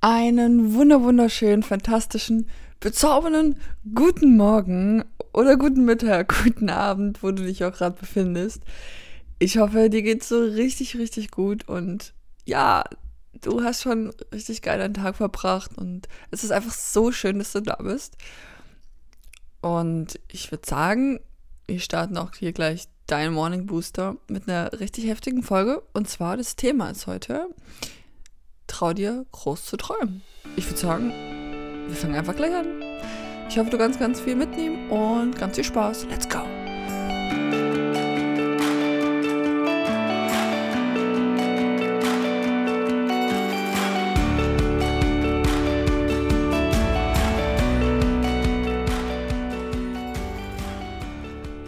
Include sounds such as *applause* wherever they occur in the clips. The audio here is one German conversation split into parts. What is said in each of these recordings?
Einen wunder wunderschönen, fantastischen, bezaubernden guten Morgen oder guten Mittag, *laughs* guten Abend, wo du dich auch gerade befindest. Ich hoffe, dir geht's so richtig, richtig gut und ja, du hast schon richtig geil deinen Tag verbracht und es ist einfach so schön, dass du da bist. Und ich würde sagen, wir starten auch hier gleich dein Morning Booster mit einer richtig heftigen Folge. Und zwar das Thema ist heute, trau dir groß zu träumen. Ich würde sagen, wir fangen einfach gleich an. Ich hoffe, du kannst ganz viel mitnehmen und ganz viel Spaß. Let's go!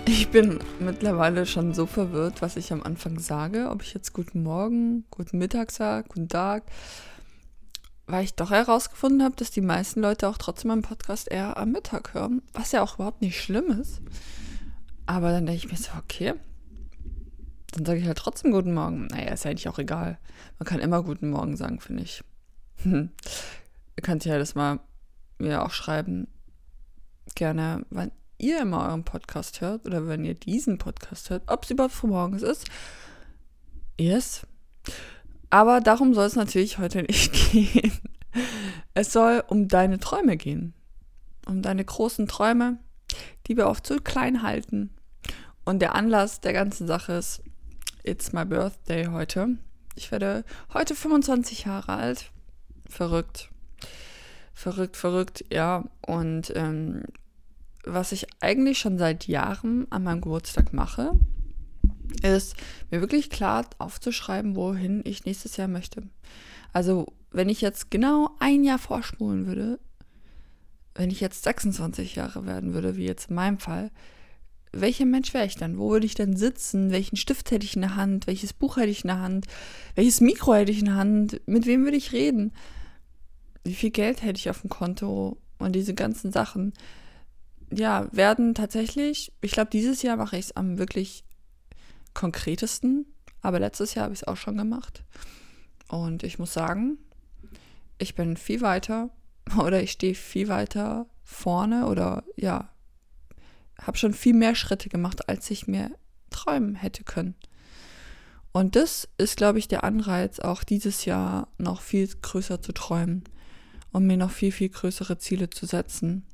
Ich bin mittlerweile schon so verwirrt, was ich am Anfang sage, ob ich jetzt guten Morgen, guten Mittag sage, guten Tag, weil ich doch herausgefunden habe, dass die meisten Leute auch trotzdem meinen Podcast eher am Mittag hören, was ja auch überhaupt nicht schlimm ist. Aber dann denke ich mir so, okay, dann sage ich halt trotzdem guten Morgen. Naja, ist ja eigentlich auch egal. Man kann immer guten Morgen sagen, finde ich. Ihr könnt ja das mal mir auch schreiben, gerne, wann ihr immer euren Podcast hört oder wenn ihr diesen Podcast hört, ob es überhaupt früh morgens ist. Yes. Aber darum soll es natürlich heute *laughs* nicht gehen. Es soll um deine Träume gehen. Um deine großen Träume, die wir oft so klein halten. Und der Anlass der ganzen Sache ist, it's my birthday heute. Ich werde heute 25 Jahre alt. Verrückt. Verrückt, verrückt, ja. Und ähm, was ich eigentlich schon seit Jahren an meinem Geburtstag mache, ist mir wirklich klar aufzuschreiben, wohin ich nächstes Jahr möchte. Also, wenn ich jetzt genau ein Jahr vorspulen würde, wenn ich jetzt 26 Jahre werden würde, wie jetzt in meinem Fall, welcher Mensch wäre ich dann? Wo würde ich dann sitzen? Welchen Stift hätte ich in der Hand? Welches Buch hätte ich in der Hand? Welches Mikro hätte ich in der Hand? Mit wem würde ich reden? Wie viel Geld hätte ich auf dem Konto? Und diese ganzen Sachen ja, werden tatsächlich, ich glaube, dieses Jahr mache ich es am wirklich konkretesten, aber letztes Jahr habe ich es auch schon gemacht. Und ich muss sagen, ich bin viel weiter *laughs* oder ich stehe viel weiter vorne oder ja, habe schon viel mehr Schritte gemacht, als ich mir träumen hätte können. Und das ist, glaube ich, der Anreiz, auch dieses Jahr noch viel größer zu träumen und mir noch viel, viel größere Ziele zu setzen.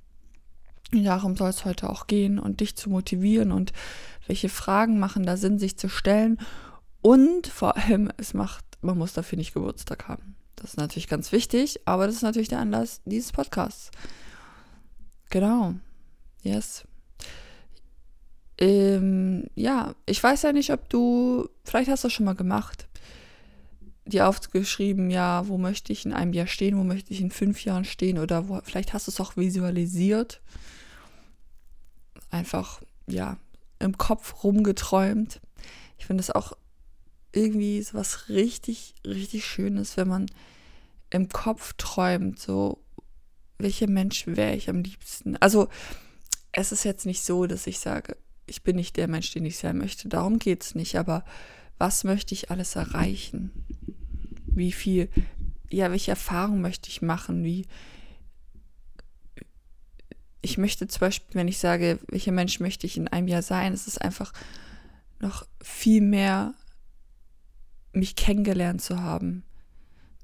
Darum soll es heute auch gehen und dich zu motivieren und welche Fragen machen da Sinn, sich zu stellen. Und vor allem, es macht, man muss dafür nicht Geburtstag haben. Das ist natürlich ganz wichtig, aber das ist natürlich der Anlass dieses Podcasts. Genau. Yes. Ähm, ja, ich weiß ja nicht, ob du, vielleicht hast du das schon mal gemacht, dir aufgeschrieben, ja, wo möchte ich in einem Jahr stehen, wo möchte ich in fünf Jahren stehen oder wo, vielleicht hast du es auch visualisiert einfach, ja, im Kopf rumgeträumt. Ich finde es auch irgendwie so was richtig, richtig Schönes, wenn man im Kopf träumt, so, welcher Mensch wäre ich am liebsten? Also, es ist jetzt nicht so, dass ich sage, ich bin nicht der Mensch, den ich sein möchte. Darum geht es nicht. Aber was möchte ich alles erreichen? Wie viel, ja, welche Erfahrung möchte ich machen? Wie, ich möchte zum Beispiel, wenn ich sage, welcher Mensch möchte ich in einem Jahr sein, es ist einfach noch viel mehr mich kennengelernt zu haben,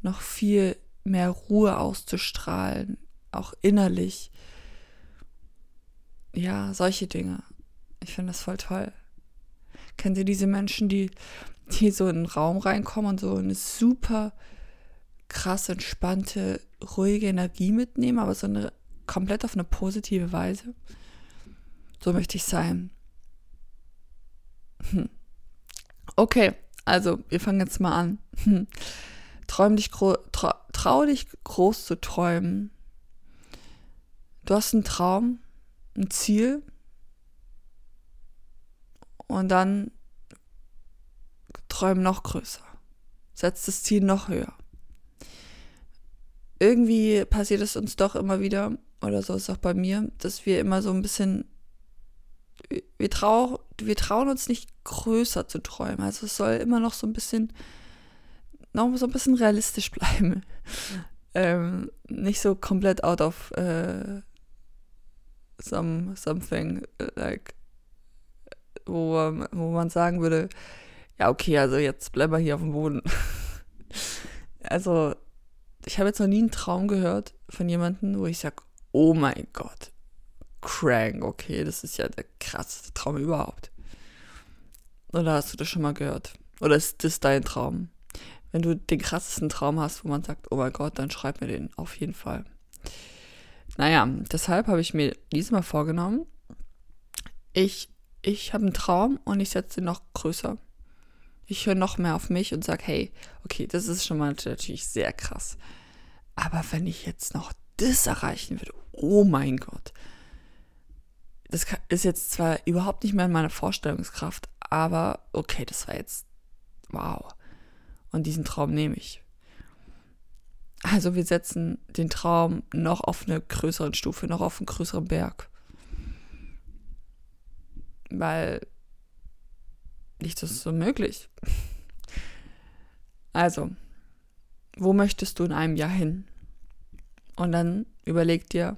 noch viel mehr Ruhe auszustrahlen, auch innerlich. Ja, solche Dinge. Ich finde das voll toll. Kennt ihr diese Menschen, die, die so in einen Raum reinkommen und so eine super krass entspannte, ruhige Energie mitnehmen, aber so eine komplett auf eine positive Weise. So möchte ich sein. Hm. Okay, also wir fangen jetzt mal an. Hm. Träum dich trau, trau dich groß zu träumen. Du hast einen Traum, ein Ziel und dann träum noch größer. Setz das Ziel noch höher. Irgendwie passiert es uns doch immer wieder, oder so ist es auch bei mir, dass wir immer so ein bisschen, wir, trau, wir trauen uns nicht größer zu träumen. Also es soll immer noch so ein bisschen, noch so ein bisschen realistisch *laughs* bleiben. ähm, nicht so komplett out of äh, some, something, like, wo, wo man sagen würde, ja, okay, also jetzt bleib mal hier auf dem Boden. *laughs* also, ich habe jetzt noch nie einen Traum gehört von jemandem, wo ich sage, oh mein Gott, crank, okay, das ist ja der krasseste Traum überhaupt. Oder hast du das schon mal gehört? Oder ist das dein Traum? Wenn du den krassesten Traum hast, wo man sagt, oh mein Gott, dann schreib mir den auf jeden Fall. Naja, deshalb habe ich mir diesmal vorgenommen, ich, ich habe einen Traum und ich setze ihn noch größer. Ich höre noch mehr auf mich und sage, hey, okay, das ist schon mal natürlich sehr krass. Aber wenn ich jetzt noch das erreichen würde, oh mein Gott. Das ist jetzt zwar überhaupt nicht mehr in meiner Vorstellungskraft, aber okay, das war jetzt wow. Und diesen Traum nehme ich. Also wir setzen den Traum noch auf eine größere Stufe, noch auf einen größeren Berg. Weil nichts ist so möglich. Also, wo möchtest du in einem Jahr hin? Und dann überleg dir,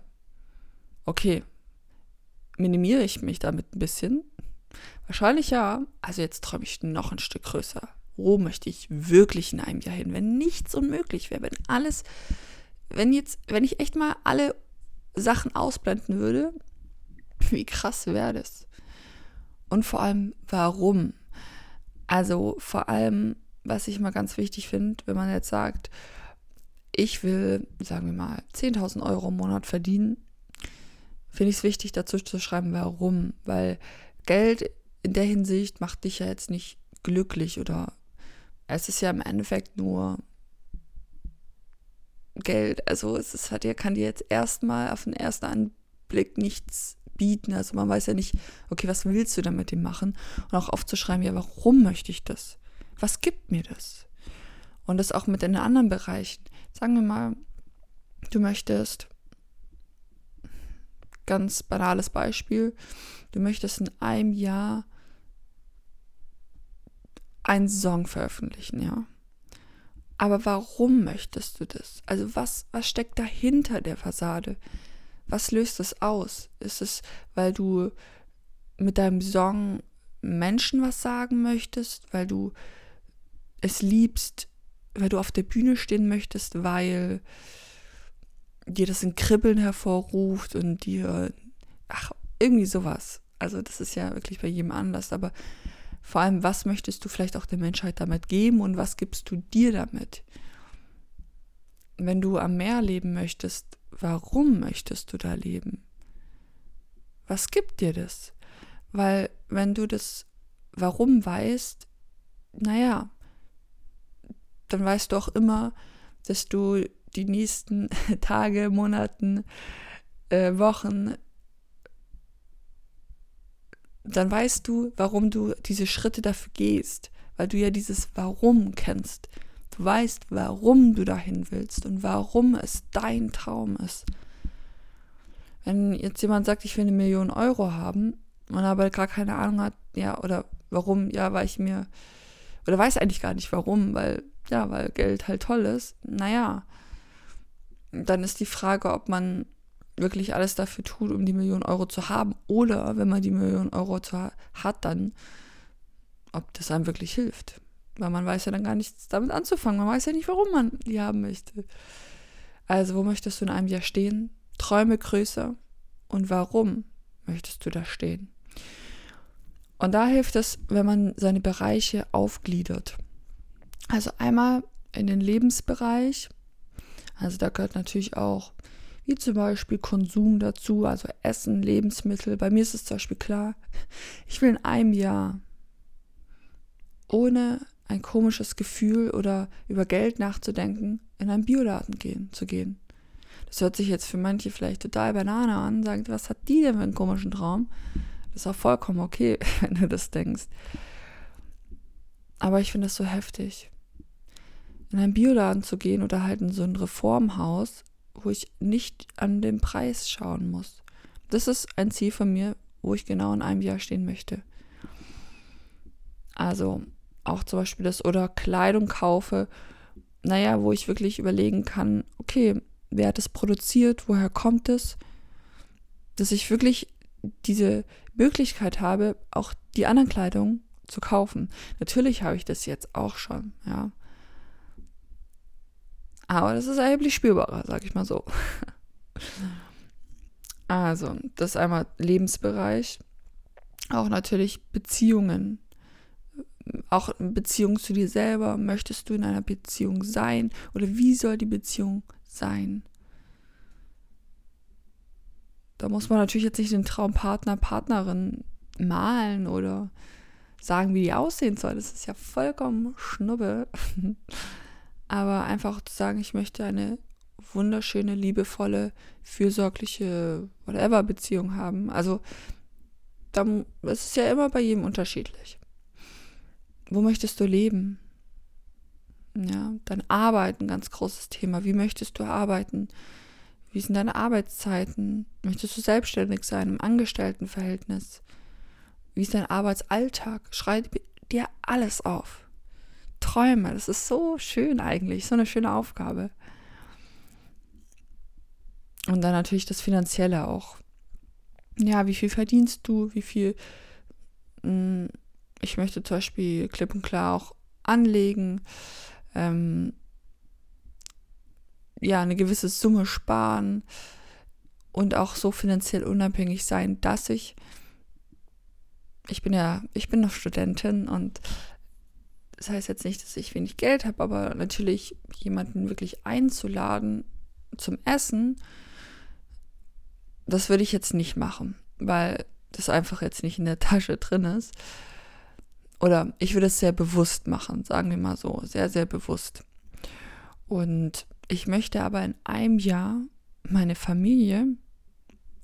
okay, minimiere ich mich damit ein bisschen? Wahrscheinlich ja. Also jetzt träume ich noch ein Stück größer wo möchte ich wirklich in einem Jahr hin, wenn nichts unmöglich wäre, wenn alles, wenn jetzt, wenn ich echt mal alle Sachen ausblenden würde, *laughs* wie krass wäre das? Und vor allem, warum? Also vor allem, was ich mal ganz wichtig finde, wenn man jetzt sagt, ich will, sagen wir mal, 10.000 Euro im Monat verdienen, finde ich es wichtig, dazu zu schreiben, warum. Weil Geld in der Hinsicht macht dich ja jetzt nicht glücklich oder es ist ja im Endeffekt nur Geld. Also es ist, hat ja, kann dir jetzt erstmal auf den ersten Anblick nichts bieten. Also man weiß ja nicht, okay, was willst du damit dem machen? Und auch aufzuschreiben, ja, warum möchte ich das? Was gibt mir das? Und das auch mit den anderen Bereichen. Sagen wir mal, du möchtest, ganz banales Beispiel, du möchtest in einem Jahr einen Song veröffentlichen, ja. Aber warum möchtest du das? Also was, was steckt dahinter der Fassade? Was löst es aus? Ist es, weil du mit deinem Song Menschen was sagen möchtest, weil du es liebst, weil du auf der Bühne stehen möchtest, weil dir das ein Kribbeln hervorruft und dir, ach, irgendwie sowas. Also das ist ja wirklich bei jedem anders, aber vor allem, was möchtest du vielleicht auch der Menschheit damit geben und was gibst du dir damit? Wenn du am Meer leben möchtest, warum möchtest du da leben? Was gibt dir das? Weil wenn du das Warum weißt, naja, dann weißt du auch immer, dass du die nächsten *laughs* Tage, Monaten, äh, Wochen dann weißt du, warum du diese Schritte dafür gehst, weil du ja dieses Warum kennst. Du weißt, warum du dahin willst und warum es dein Traum ist. Wenn jetzt jemand sagt, ich will eine Million Euro haben und aber gar keine Ahnung hat, ja, oder warum, ja, weil ich mir, oder weiß eigentlich gar nicht warum, weil, ja, weil Geld halt toll ist, naja, dann ist die Frage, ob man wirklich alles dafür tut, um die Million Euro zu haben. Oder wenn man die Million Euro zu, hat, dann, ob das einem wirklich hilft. Weil man weiß ja dann gar nichts damit anzufangen. Man weiß ja nicht, warum man die haben möchte. Also, wo möchtest du in einem Jahr stehen? Träume größer. Und warum möchtest du da stehen? Und da hilft es, wenn man seine Bereiche aufgliedert. Also einmal in den Lebensbereich. Also da gehört natürlich auch wie zum Beispiel Konsum dazu, also Essen, Lebensmittel. Bei mir ist es zum Beispiel klar, ich will in einem Jahr ohne ein komisches Gefühl oder über Geld nachzudenken, in einen Bioladen gehen, zu gehen. Das hört sich jetzt für manche vielleicht total Banane an, sagt, was hat die denn für einen komischen Traum? Das ist auch vollkommen okay, *laughs* wenn du das denkst. Aber ich finde das so heftig. In einen Bioladen zu gehen oder halt in so ein Reformhaus wo ich nicht an den Preis schauen muss. Das ist ein Ziel von mir, wo ich genau in einem Jahr stehen möchte. Also auch zum Beispiel das oder Kleidung kaufe naja, wo ich wirklich überlegen kann, okay, wer hat es produziert, woher kommt es, dass ich wirklich diese Möglichkeit habe, auch die anderen Kleidung zu kaufen. Natürlich habe ich das jetzt auch schon, ja. Aber das ist erheblich spürbarer, sag ich mal so. *laughs* Also, das ist einmal Lebensbereich, auch natürlich Beziehungen, auch Beziehung zu dir selber. Möchtest du in einer Beziehung sein oder wie soll die Beziehung sein? Da muss man natürlich jetzt nicht den Traumpartner, Partnerin malen oder sagen, wie die aussehen soll. Das ist ja vollkommen Schnuppe. *laughs* Aber einfach zu sagen, ich möchte eine wunderschöne, liebevolle, fürsorgliche, whatever Beziehung haben. Also, dann, es ist ja immer bei jedem unterschiedlich. Wo möchtest du leben? Ja, dein Arbeiten, ganz großes Thema. Wie möchtest du arbeiten? Wie sind deine Arbeitszeiten? Möchtest du selbstständig sein im Angestelltenverhältnis? Wie ist dein Arbeitsalltag? Schreib dir alles auf. Träume, das ist so schön eigentlich, so eine schöne Aufgabe. Und dann natürlich das Finanzielle auch. Ja, wie viel verdienst du? Wie viel hm, ich möchte zum Beispiel klipp und klar auch anlegen, ähm, ja, eine gewisse Summe sparen und auch so finanziell unabhängig sein, dass ich, ich bin ja, ich bin noch Studentin und das heißt jetzt nicht, dass ich wenig Geld habe, aber natürlich jemanden wirklich einzuladen zum Essen, das würde ich jetzt nicht machen, weil das einfach jetzt nicht in der Tasche drin ist. Oder ich würde es sehr bewusst machen, sagen wir mal so, sehr, sehr bewusst. Und ich möchte aber in einem Jahr meine Familie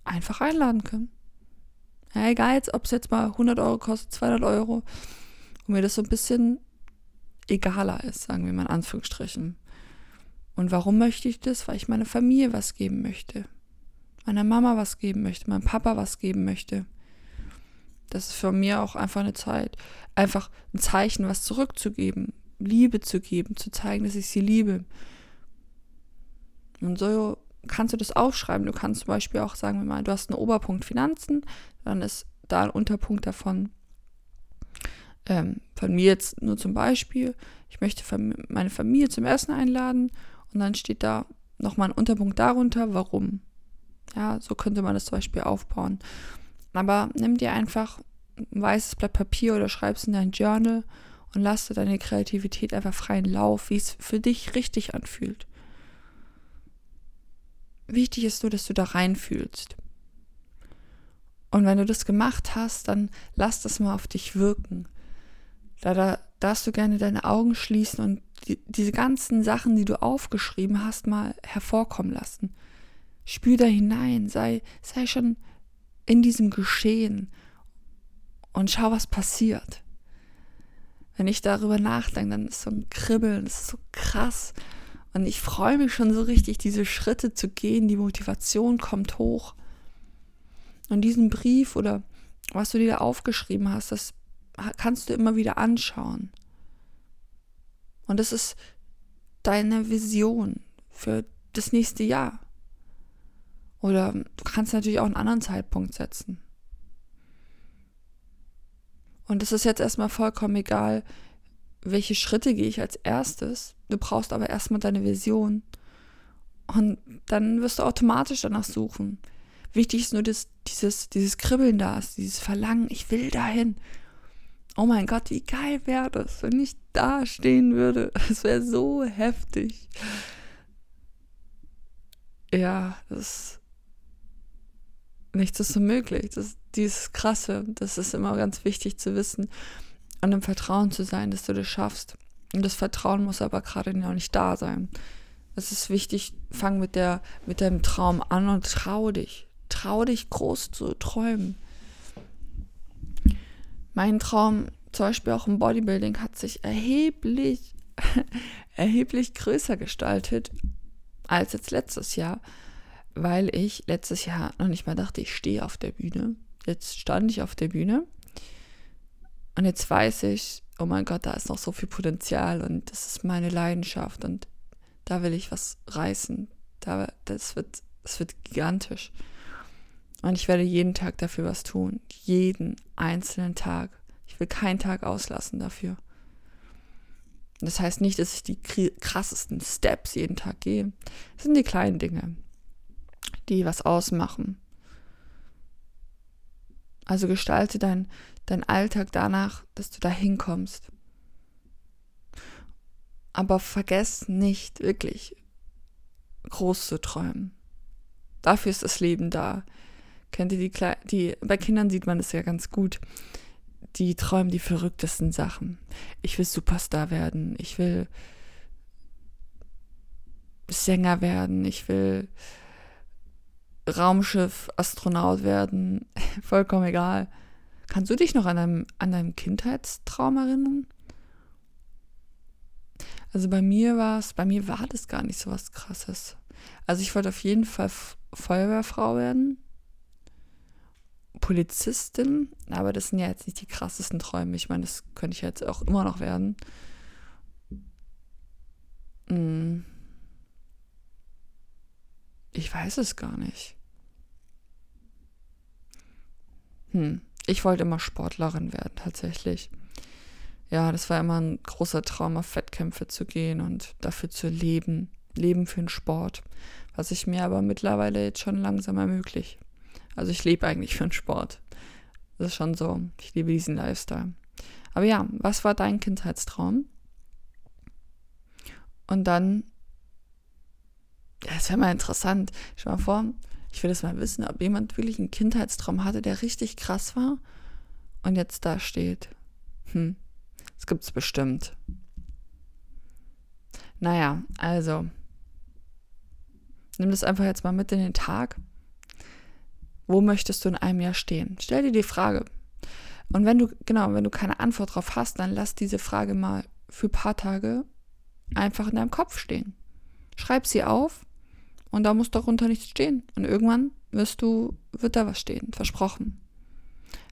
einfach einladen können. Ja, egal, ob es jetzt mal 100 Euro kostet, 200 Euro, und mir das so ein bisschen egaler ist, sagen wir mal in Anführungsstrichen. Und warum möchte ich das? Weil ich meiner Familie was geben möchte. Meiner Mama was geben möchte, meinem Papa was geben möchte. Das ist für mich auch einfach eine Zeit, einfach ein Zeichen, was zurückzugeben, Liebe zu geben, zu zeigen, dass ich sie liebe. Und so kannst du das aufschreiben. Du kannst zum Beispiel auch sagen, mal, du hast einen Oberpunkt Finanzen, dann ist da ein Unterpunkt davon. Ähm, von mir jetzt nur zum Beispiel, ich möchte meine Familie zum Essen einladen und dann steht da nochmal ein Unterpunkt darunter, warum. Ja, so könnte man das zum Beispiel aufbauen. Aber nimm dir einfach ein weißes Blatt Papier oder schreib es in dein Journal und lass dir deine Kreativität einfach freien Lauf, wie es für dich richtig anfühlt. Wichtig ist nur, dass du da reinfühlst. Und wenn du das gemacht hast, dann lass das mal auf dich wirken. Da, da darfst du gerne deine Augen schließen und die, diese ganzen Sachen, die du aufgeschrieben hast, mal hervorkommen lassen. Spür da hinein, sei, sei schon in diesem Geschehen und schau, was passiert. Wenn ich darüber nachdenke, dann ist so ein Kribbeln, das ist so krass. Und ich freue mich schon so richtig, diese Schritte zu gehen. Die Motivation kommt hoch. Und diesen Brief oder was du dir da aufgeschrieben hast, das kannst du immer wieder anschauen. Und das ist deine Vision für das nächste Jahr. Oder du kannst natürlich auch einen anderen Zeitpunkt setzen. Und es ist jetzt erstmal vollkommen egal, welche Schritte gehe ich als erstes. Du brauchst aber erstmal deine Vision. Und dann wirst du automatisch danach suchen. Wichtig ist nur, dass dieses, dieses Kribbeln da ist, dieses Verlangen, ich will dahin. Oh mein Gott, wie geil wäre das, wenn ich da stehen würde. *laughs* Das wäre so heftig. Ja, das nichts ist unmöglich. Das, dieses Krasse, das ist immer ganz wichtig zu wissen und im Vertrauen zu sein, dass du das schaffst. Und das Vertrauen muss aber gerade noch nicht da sein. Es ist wichtig, fang mit, der, mit deinem Traum an und trau dich. Trau dich groß zu träumen. Mein Traum, zum Beispiel auch im Bodybuilding, hat sich erheblich, *laughs* erheblich größer gestaltet als jetzt letztes Jahr weil ich letztes Jahr noch nicht mal dachte, ich stehe auf der Bühne. Jetzt stand ich auf der Bühne und jetzt weiß ich, oh mein Gott, da ist noch so viel Potenzial und das ist meine Leidenschaft und da will ich was reißen. Da, das, wird, das wird gigantisch. Und ich werde jeden Tag dafür was tun. Jeden einzelnen Tag. Ich will keinen Tag auslassen dafür. Das heißt nicht, dass ich die krassesten Steps jeden Tag gehe. Das sind die kleinen Dinge, die was ausmachen. Also gestalte dein, dein Alltag danach, dass du da hinkommst. Aber vergess nicht wirklich groß zu träumen. Dafür ist das Leben da. Kennt ihr die, Kle die bei Kindern sieht man es ja ganz gut. Die träumen die verrücktesten Sachen. Ich will Superstar werden, ich will Sänger werden, ich will Raumschiff, Astronaut werden, *laughs* vollkommen egal. Kannst du dich noch an deinem, an deinem Kindheitstraum erinnern? Also bei mir war es, bei mir war das gar nicht so was krasses. Also ich wollte auf jeden Fall Feuerwehrfrau werden. Polizistin, aber das sind ja jetzt nicht die krassesten Träume. Ich meine, das könnte ich jetzt auch immer noch werden. Hm. Ich weiß es gar nicht. Hm. Ich wollte immer Sportlerin werden, tatsächlich. Ja, das war immer ein großer Traum, auf Wettkämpfe zu gehen und dafür zu leben. Leben für den Sport. Was ich mir aber mittlerweile jetzt schon langsam ermöglicht. Also ich lebe eigentlich für den Sport. Das ist schon so. Ich liebe diesen Lifestyle. Aber ja, was war dein Kindheitstraum? Und dann, ja, das wäre mal interessant. Stell mal vor, ich will das mal wissen, ob jemand wirklich einen Kindheitstraum hatte, der richtig krass war und jetzt da steht. Hm, das gibt es bestimmt. Naja, also, nimm das einfach jetzt mal mit in den Tag. Wo möchtest du in einem Jahr stehen? Stell dir die Frage. Und wenn du, genau, wenn du keine Antwort drauf hast, dann lass diese Frage mal für ein paar Tage einfach in deinem Kopf stehen. Schreib sie auf und da muss darunter nichts stehen. Und irgendwann wirst du, wird da was stehen, versprochen.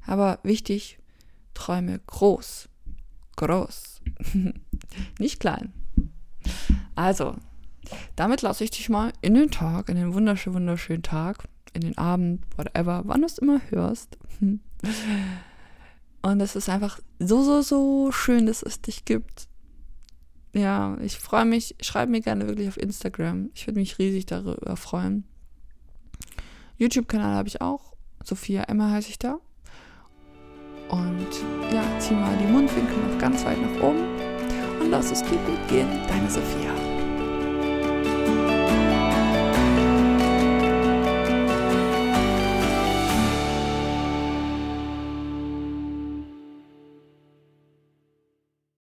Aber wichtig, träume groß. Groß. *laughs* Nicht klein. Also, damit lasse ich dich mal in den Tag, in den wunderschönen, wunderschönen Tag, in den Abend, whatever, wann du es immer hörst. *laughs* Und es ist einfach so, so, so schön, dass es dich gibt ja, ich freue mich. Schreib mir gerne wirklich auf Instagram. Ich würde mich riesig darüber freuen. YouTube-Kanal habe ich auch. Sophia Emma heiße ich da. Und ja, zieh mal die Mundwinkel noch ganz weit nach oben und lass es gut gehen. Deine Sophia.